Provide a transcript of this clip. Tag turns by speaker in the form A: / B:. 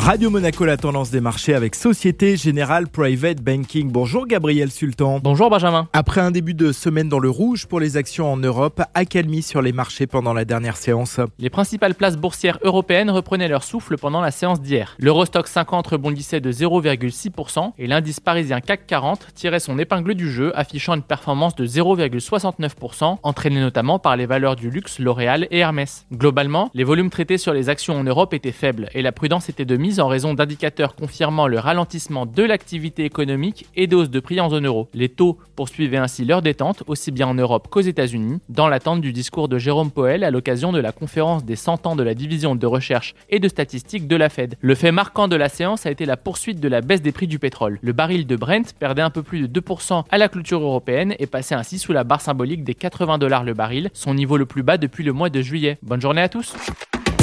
A: Radio Monaco, la tendance des marchés avec Société Générale Private Banking. Bonjour Gabriel Sultan.
B: Bonjour Benjamin.
A: Après un début de semaine dans le rouge pour les actions en Europe, accalmie sur les marchés pendant la dernière séance.
B: Les principales places boursières européennes reprenaient leur souffle pendant la séance d'hier. L'Eurostock 50 rebondissait de 0,6% et l'indice parisien CAC 40 tirait son épingle du jeu, affichant une performance de 0,69%, entraînée notamment par les valeurs du luxe, L'Oréal et Hermès. Globalement, les volumes traités sur les actions en Europe étaient faibles et la prudence était de mise en raison d'indicateurs confirmant le ralentissement de l'activité économique et d'hausse de prix en zone euro. Les taux poursuivaient ainsi leur détente, aussi bien en Europe qu'aux États-Unis, dans l'attente du discours de Jérôme Powell à l'occasion de la conférence des 100 ans de la division de recherche et de statistiques de la Fed. Le fait marquant de la séance a été la poursuite de la baisse des prix du pétrole. Le baril de Brent perdait un peu plus de 2% à la clôture européenne et passait ainsi sous la barre symbolique des 80 dollars le baril, son niveau le plus bas depuis le mois de juillet. Bonne journée à tous.